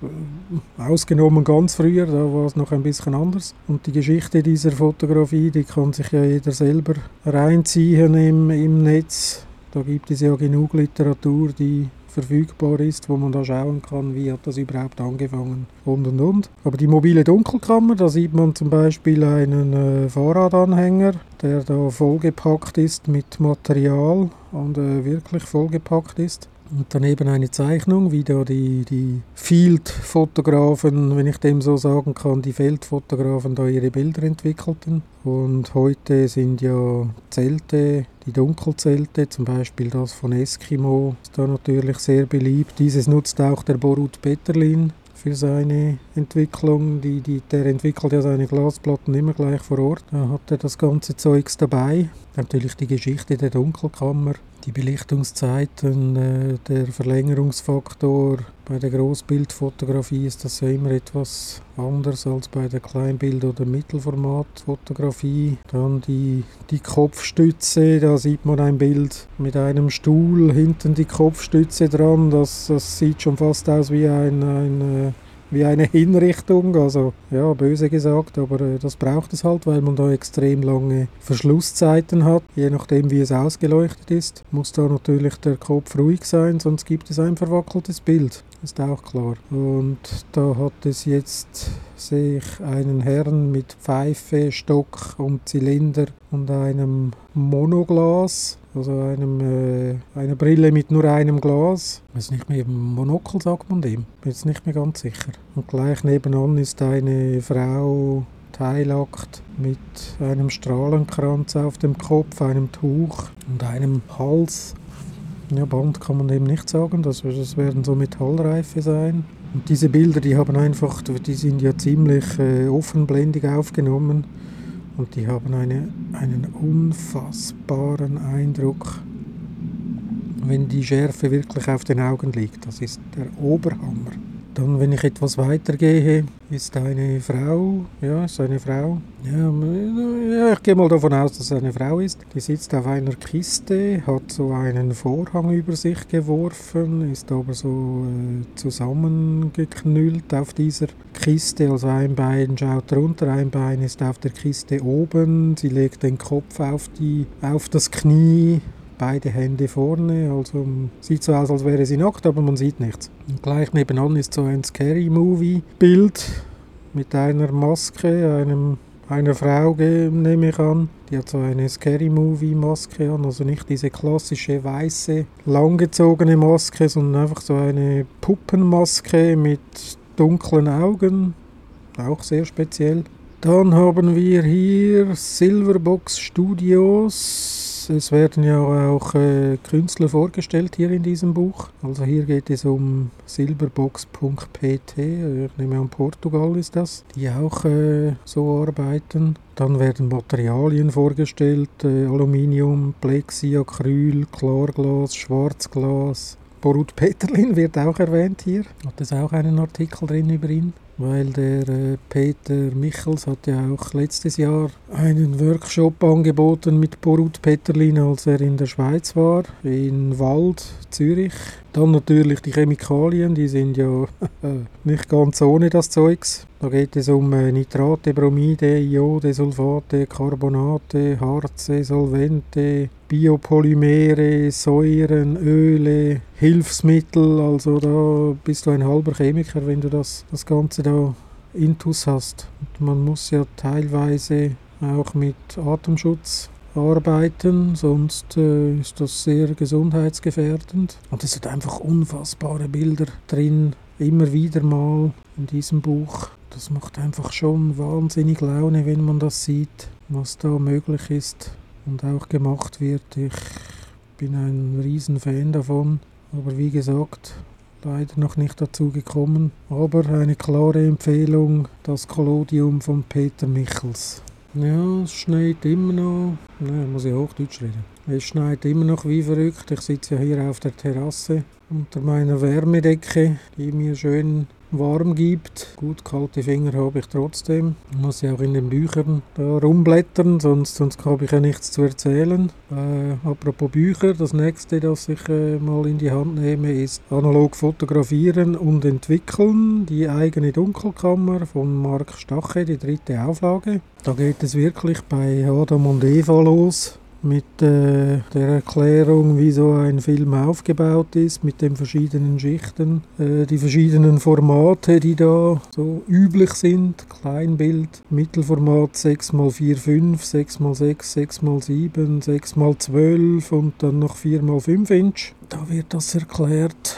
Äh, ausgenommen ganz früher, da war es noch ein bisschen anders. Und die Geschichte dieser Fotografie, die kann sich ja jeder selber reinziehen im, im Netz. Da gibt es ja genug Literatur, die verfügbar ist, wo man da schauen kann, wie hat das überhaupt angefangen und und und. Aber die mobile Dunkelkammer, da sieht man zum Beispiel einen äh, Fahrradanhänger, der da vollgepackt ist mit Material und äh, wirklich vollgepackt ist. Und daneben eine Zeichnung, wie da die, die Field-Fotografen, wenn ich dem so sagen kann, die Feldfotografen da ihre Bilder entwickelten. Und heute sind ja Zelte, die Dunkelzelte, zum Beispiel das von Eskimo, ist da natürlich sehr beliebt. Dieses nutzt auch der Borut Peterlin für seine Entwicklung. Die, die, der entwickelt ja seine Glasplatten immer gleich vor Ort. Da hat er das ganze Zeugs dabei. Natürlich die Geschichte der Dunkelkammer, die Belichtungszeiten, äh, der Verlängerungsfaktor. Bei der Großbildfotografie ist das ja immer etwas anders als bei der Kleinbild- oder Mittelformatfotografie. Dann die, die Kopfstütze, da sieht man ein Bild mit einem Stuhl, hinten die Kopfstütze dran. Das, das sieht schon fast aus wie ein, ein äh, wie eine Hinrichtung. Also ja, böse gesagt, aber äh, das braucht es halt, weil man da extrem lange Verschlusszeiten hat. Je nachdem, wie es ausgeleuchtet ist, muss da natürlich der Kopf ruhig sein, sonst gibt es ein verwackeltes Bild. Ist auch klar. Und da hat es jetzt, sehe ich, einen Herrn mit Pfeife, Stock und Zylinder und einem Monoglas also einem, äh, eine Brille mit nur einem Glas. Ich weiß nicht mehr, Monokel sagt man dem. Bin jetzt nicht mehr ganz sicher. Und gleich nebenan ist eine Frau teilackt mit einem Strahlenkranz auf dem Kopf, einem Tuch und einem Hals. Ja, Band kann man eben nicht sagen, das, das werden so Metallreife sein. Und diese Bilder, die haben einfach, die sind ja ziemlich äh, offenblendig aufgenommen. Und die haben eine, einen unfassbaren Eindruck, wenn die Schärfe wirklich auf den Augen liegt. Das ist der Oberhammer. Dann, wenn ich etwas weiter gehe, ist eine Frau, ja, ist eine Frau, ja, ich gehe mal davon aus, dass es eine Frau ist, die sitzt auf einer Kiste, hat so einen Vorhang über sich geworfen, ist aber so äh, zusammengeknüllt auf dieser Kiste, also ein Bein schaut runter, ein Bein ist auf der Kiste oben, sie legt den Kopf auf, die, auf das Knie, beide Hände vorne, also sieht so aus, als wäre sie nackt, aber man sieht nichts. Und gleich nebenan ist so ein Scary Movie Bild mit einer Maske, einem einer Frau, nehme ich an. Die hat so eine Scary Movie Maske an, also nicht diese klassische weiße, langgezogene Maske, sondern einfach so eine Puppenmaske mit dunklen Augen. Auch sehr speziell. Dann haben wir hier Silverbox Studios es werden ja auch äh, Künstler vorgestellt hier in diesem Buch. Also hier geht es um silberbox.pt, ich nehme an Portugal ist das, die auch äh, so arbeiten. Dann werden Materialien vorgestellt, äh, Aluminium, Plexi, Acryl, Klarglas, Schwarzglas. Borut Peterlin wird auch erwähnt hier. Hat es auch einen Artikel drin über ihn? Weil der äh, Peter Michels hat ja auch letztes Jahr einen Workshop angeboten mit Borut Peterlin, als er in der Schweiz war, in Wald, Zürich. Dann natürlich die Chemikalien, die sind ja nicht ganz ohne das Zeugs. Da geht es um äh, Nitrate, Bromide, Iode, Sulfate, Carbonate, Harze, Solvente, Biopolymere, Säuren, Öle, Hilfsmittel. Also da bist du ein halber Chemiker, wenn du das, das Ganze da intus hast. Und man muss ja teilweise auch mit Atemschutz arbeiten, sonst äh, ist das sehr gesundheitsgefährdend. Und es sind einfach unfassbare Bilder drin, immer wieder mal in diesem Buch. Das macht einfach schon wahnsinnig Laune, wenn man das sieht, was da möglich ist und auch gemacht wird. Ich bin ein riesen Fan davon, aber wie gesagt, leider noch nicht dazu gekommen. Aber eine klare Empfehlung, das Kolodium von Peter Michels. Ja, es schneit immer noch. Nein, muss ich Hochdeutsch reden. Es schneit immer noch wie verrückt. Ich sitze ja hier auf der Terrasse unter meiner Wärmedecke, die mir schön warm gibt. Gut, kalte Finger habe ich trotzdem. Ich muss ja auch in den Büchern da rumblättern, sonst, sonst habe ich ja nichts zu erzählen. Äh, apropos Bücher, das nächste, das ich äh, mal in die Hand nehme, ist Analog fotografieren und entwickeln. Die eigene Dunkelkammer von Marc Stache, die dritte Auflage. Da geht es wirklich bei Adam und Eva los mit äh, der Erklärung, wie so ein Film aufgebaut ist, mit den verschiedenen Schichten, äh, die verschiedenen Formate, die da so üblich sind. Kleinbild, Mittelformat 6x4,5, 6x6, 6x7, 6x12 und dann noch 4x5 Inch. Da wird das erklärt.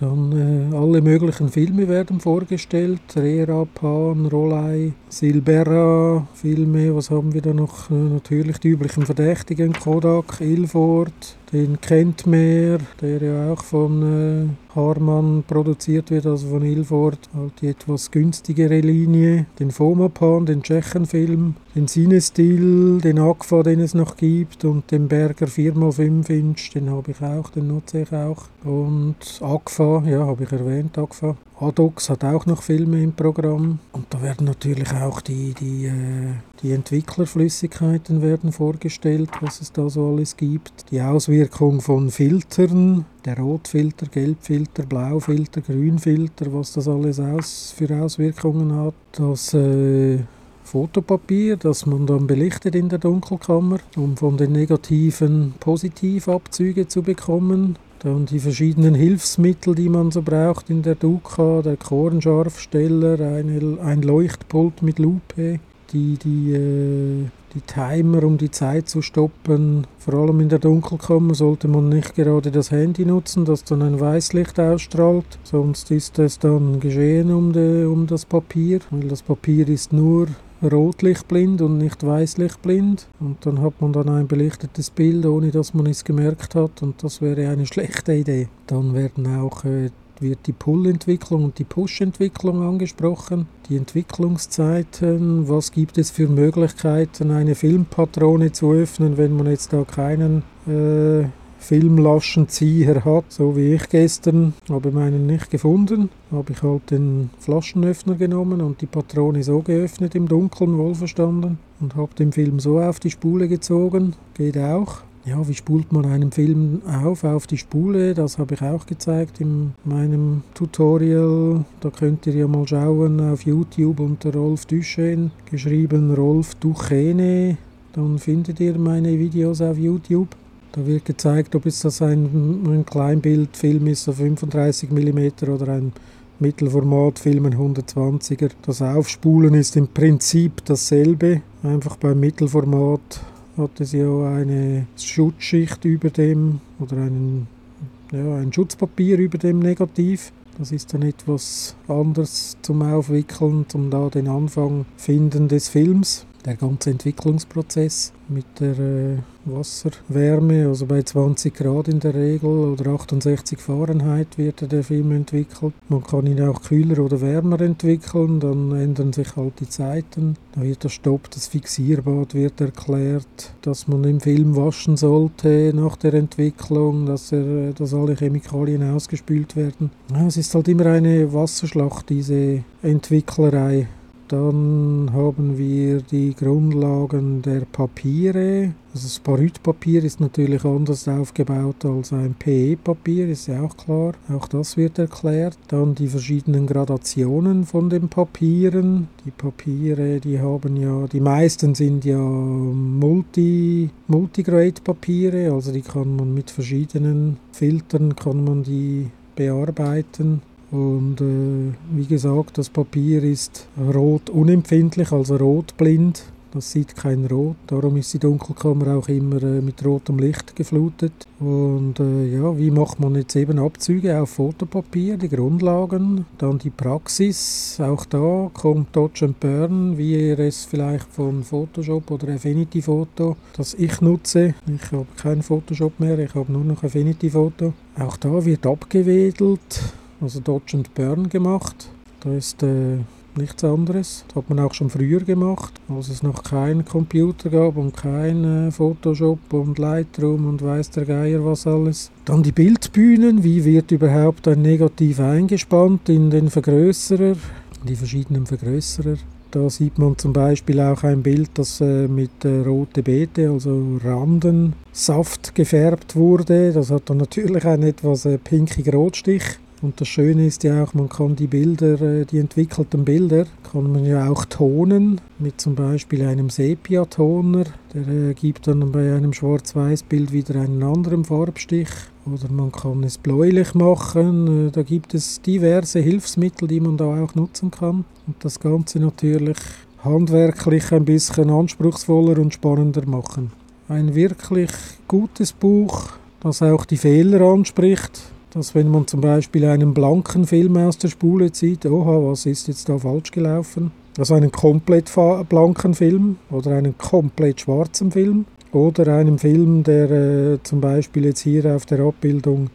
Dann äh, alle möglichen Filme werden vorgestellt. Rera, Pan, Rolei, Silberra Filme. Was haben wir da noch? Äh, natürlich die üblichen Verdächtigen. Kodak, Ilford, den kennt mehr, der ja auch von äh, Harman produziert wird, also von Ilford, halt die etwas günstigere Linie, den Fomapan, den Tschechenfilm, den Cinestil, den Aqua, den es noch gibt und den Berger 4x5 Inch, den habe ich auch, den nutze ich auch. Und Agfa, ja, habe ich erwähnt, Agfa. Adox hat auch noch Filme im Programm und da werden natürlich auch die, die, äh, die Entwicklerflüssigkeiten werden vorgestellt, was es da so alles gibt. Die Auswirkung von Filtern, der Rotfilter, Gelbfilter, Blaufilter, Grünfilter, was das alles aus, für Auswirkungen hat. Das äh, Fotopapier, das man dann belichtet in der Dunkelkammer, um von den negativen Positivabzüge zu bekommen. Dann die verschiedenen Hilfsmittel, die man so braucht in der Duca, der Kornscharfsteller, ein Leuchtpult mit Lupe, die, die, äh, die Timer, um die Zeit zu stoppen. Vor allem in der Dunkelkammer sollte man nicht gerade das Handy nutzen, das dann ein Weißlicht ausstrahlt, sonst ist es dann geschehen um, de, um das Papier, weil das Papier ist nur rotlichtblind und nicht weißlichtblind. Und dann hat man dann ein belichtetes Bild, ohne dass man es gemerkt hat. Und das wäre eine schlechte Idee. Dann werden auch äh, wird die Pull-Entwicklung und die Push-Entwicklung angesprochen, die Entwicklungszeiten, was gibt es für Möglichkeiten, eine Filmpatrone zu öffnen, wenn man jetzt da keinen äh, Filmlaschenzieher hat, so wie ich gestern, habe meinen nicht gefunden, habe ich halt den Flaschenöffner genommen und die Patrone so geöffnet im Dunkeln, wohlverstanden, und habe den Film so auf die Spule gezogen, geht auch. Ja, wie spult man einen Film auf auf die Spule? Das habe ich auch gezeigt in meinem Tutorial. Da könnt ihr ja mal schauen auf YouTube unter Rolf Duchesne, geschrieben Rolf Duchene. Dann findet ihr meine Videos auf YouTube. Da wird gezeigt, ob es das ein, ein Kleinbildfilm ist, so 35 mm oder ein Mittelformatfilm, ein 120er. Das Aufspulen ist im Prinzip dasselbe. Einfach beim Mittelformat hat es ja eine Schutzschicht über dem oder einen, ja, ein Schutzpapier über dem Negativ. Das ist dann etwas anders zum Aufwickeln, zum da den Anfang finden des Films der ganze Entwicklungsprozess mit der äh, Wasserwärme, also bei 20 Grad in der Regel oder 68 Fahrenheit wird der Film entwickelt. Man kann ihn auch kühler oder wärmer entwickeln, dann ändern sich halt die Zeiten. Da wird der Stopp, das Fixierbad wird erklärt, dass man im Film waschen sollte nach der Entwicklung, dass, er, dass alle Chemikalien ausgespült werden. Ja, es ist halt immer eine Wasserschlacht, diese Entwicklerei. Dann haben wir die Grundlagen der Papiere. Also das Barytpapier ist natürlich anders aufgebaut als ein PE-Papier, ist ja auch klar. Auch das wird erklärt. Dann die verschiedenen Gradationen von den Papieren. Die Papiere, die haben ja, die meisten sind ja Multi, Multigrade-Papiere, also die kann man mit verschiedenen Filtern kann man die bearbeiten. Und äh, wie gesagt, das Papier ist rot unempfindlich, also rotblind. Das sieht kein Rot. Darum ist die Dunkelkammer auch immer äh, mit rotem Licht geflutet. Und äh, ja, wie macht man jetzt eben Abzüge auf Fotopapier, die Grundlagen, dann die Praxis. Auch da kommt Dodge Burn, wie ihr es vielleicht von Photoshop oder Affinity Photo, das ich nutze. Ich habe kein Photoshop mehr, ich habe nur noch Affinity Photo. Auch da wird abgewedelt also Dodge und Burn gemacht. Da ist äh, nichts anderes. Das hat man auch schon früher gemacht, als es noch keinen Computer gab und kein äh, Photoshop und Lightroom und weiß der Geier was alles. Dann die Bildbühnen, wie wird überhaupt ein Negativ eingespannt in den Vergrößerer, die verschiedenen Vergrößerer. Da sieht man zum Beispiel auch ein Bild, das äh, mit äh, rote Beete, also Randensaft gefärbt wurde. Das hat dann natürlich einen etwas äh, pinkigen Rotstich. Und das Schöne ist ja auch, man kann die Bilder, äh, die entwickelten Bilder, kann man ja auch tonen, mit zum Beispiel einem Sepia-Toner. Der äh, gibt dann bei einem Schwarz-Weiß-Bild wieder einen anderen Farbstich. Oder man kann es bläulich machen. Äh, da gibt es diverse Hilfsmittel, die man da auch nutzen kann. Und das Ganze natürlich handwerklich ein bisschen anspruchsvoller und spannender machen. Ein wirklich gutes Buch, das auch die Fehler anspricht dass wenn man zum Beispiel einen blanken Film aus der Spule zieht, oha, was ist jetzt da falsch gelaufen? Also einen komplett blanken Film oder einen komplett schwarzen Film. oder einem Film, der äh, zum Beispiel jetzt hier auf der Abbildung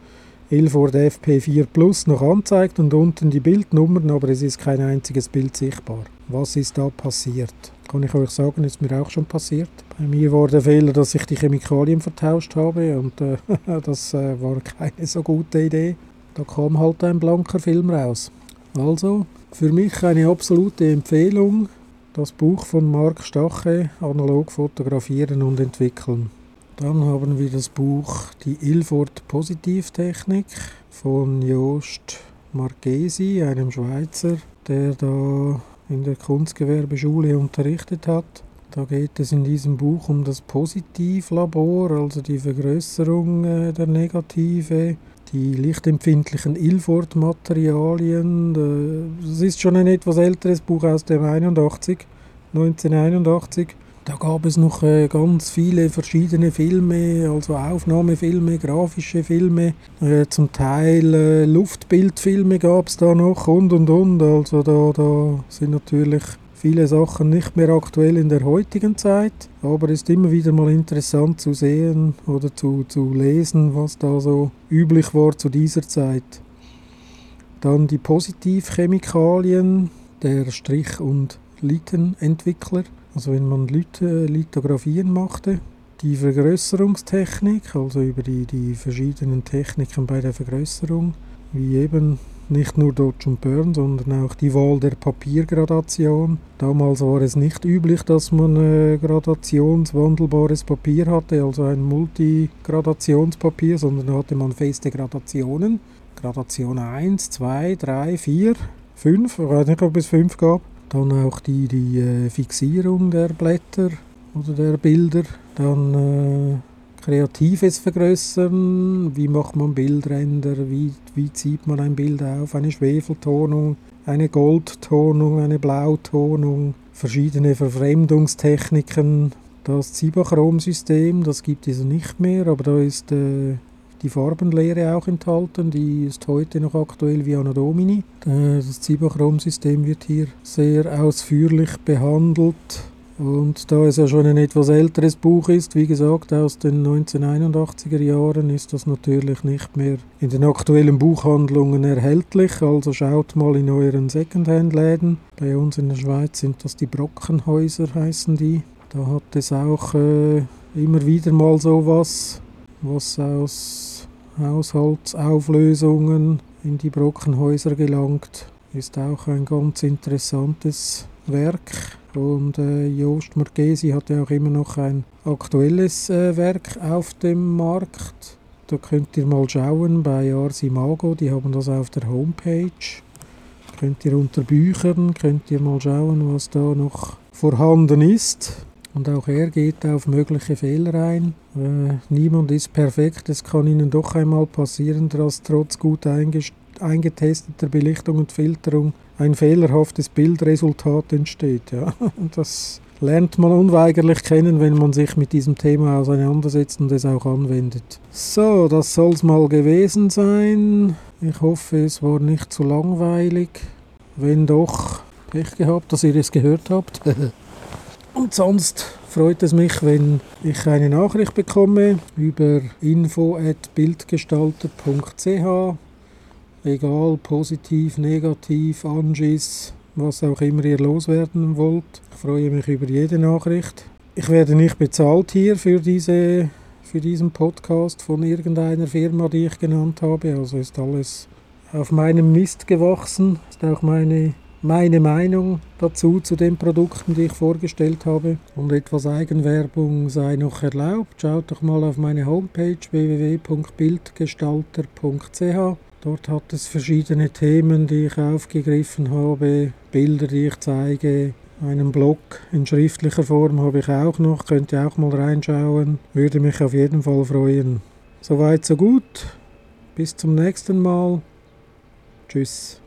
Ilford FP4 Plus noch anzeigt und unten die Bildnummern, aber es ist kein einziges Bild sichtbar. Was ist da passiert? Kann ich euch sagen, ist mir auch schon passiert. Bei mir war der Fehler, dass ich die Chemikalien vertauscht habe und äh, das äh, war keine so gute Idee. Da kam halt ein blanker Film raus. Also, für mich eine absolute Empfehlung, das Buch von Marc Stache, Analog fotografieren und entwickeln. Dann haben wir das Buch Die Ilford Positivtechnik von Jost Marchesi, einem Schweizer, der da in der Kunstgewerbeschule unterrichtet hat. Da geht es in diesem Buch um das Positivlabor, also die Vergrößerung äh, der Negative, die lichtempfindlichen Ilford-Materialien. Das ist schon ein etwas älteres Buch aus dem 81, 1981. Da gab es noch äh, ganz viele verschiedene Filme, also Aufnahmefilme, grafische Filme, äh, zum Teil äh, Luftbildfilme gab es da noch und und und. Also da, da sind natürlich viele Sachen nicht mehr aktuell in der heutigen Zeit, aber es ist immer wieder mal interessant zu sehen oder zu, zu lesen, was da so üblich war zu dieser Zeit. Dann die Positivchemikalien der Strich- und Litenentwickler also wenn man Lithografien machte, die Vergrößerungstechnik, also über die, die verschiedenen Techniken bei der Vergrößerung, wie eben nicht nur Dodge und Burn, sondern auch die Wahl der Papiergradation. Damals war es nicht üblich, dass man äh, gradationswandelbares Papier hatte, also ein Multigradationspapier, sondern da hatte man feste Gradationen. Gradation 1, 2, 3, 4, 5, ich weiß nicht, ob es 5 gab. Dann auch die, die äh, Fixierung der Blätter oder der Bilder. Dann äh, kreatives Vergrößern. Wie macht man Bildränder? Wie, wie zieht man ein Bild auf? Eine Schwefeltonung, eine Goldtonung, eine Blautonung. Verschiedene Verfremdungstechniken. Das Zibachrom-System, das gibt es nicht mehr, aber da ist äh, die Farbenlehre auch enthalten. Die ist heute noch aktuell wie Anno Domini. Das Zibachrom-System wird hier sehr ausführlich behandelt. Und da es ja schon ein etwas älteres Buch ist, wie gesagt aus den 1981er Jahren, ist das natürlich nicht mehr in den aktuellen Buchhandlungen erhältlich. Also schaut mal in euren Secondhand-Läden. Bei uns in der Schweiz sind das die Brockenhäuser, heißen die. Da hat es auch äh, immer wieder mal sowas, was aus Haushaltsauflösungen in die Brockenhäuser gelangt. Ist auch ein ganz interessantes Werk. Und äh, Joost Marchesi hat ja auch immer noch ein aktuelles äh, Werk auf dem Markt. Da könnt ihr mal schauen bei Ars Imago, die haben das auf der Homepage. Könnt ihr unter Büchern, könnt ihr mal schauen, was da noch vorhanden ist. Und auch er geht auf mögliche Fehler ein. Äh, niemand ist perfekt. Es kann Ihnen doch einmal passieren, dass trotz gut eingetesteter Belichtung und Filterung ein fehlerhaftes Bildresultat entsteht. Ja. Das lernt man unweigerlich kennen, wenn man sich mit diesem Thema auseinandersetzt und es auch anwendet. So, das soll es mal gewesen sein. Ich hoffe, es war nicht zu langweilig. Wenn doch, Pech gehabt, dass ihr es gehört habt. Und sonst freut es mich, wenn ich eine Nachricht bekomme über info@bildgestalter.ch. Egal, positiv, negativ, Anschiss, was auch immer ihr loswerden wollt. Ich freue mich über jede Nachricht. Ich werde nicht bezahlt hier für, diese, für diesen Podcast von irgendeiner Firma, die ich genannt habe. Also ist alles auf meinem Mist gewachsen. Ist auch meine meine Meinung dazu, zu den Produkten, die ich vorgestellt habe. Und etwas Eigenwerbung sei noch erlaubt. Schaut doch mal auf meine Homepage www.bildgestalter.ch. Dort hat es verschiedene Themen, die ich aufgegriffen habe, Bilder, die ich zeige, einen Blog in schriftlicher Form habe ich auch noch, könnt ihr auch mal reinschauen, würde mich auf jeden Fall freuen. Soweit, so gut. Bis zum nächsten Mal. Tschüss.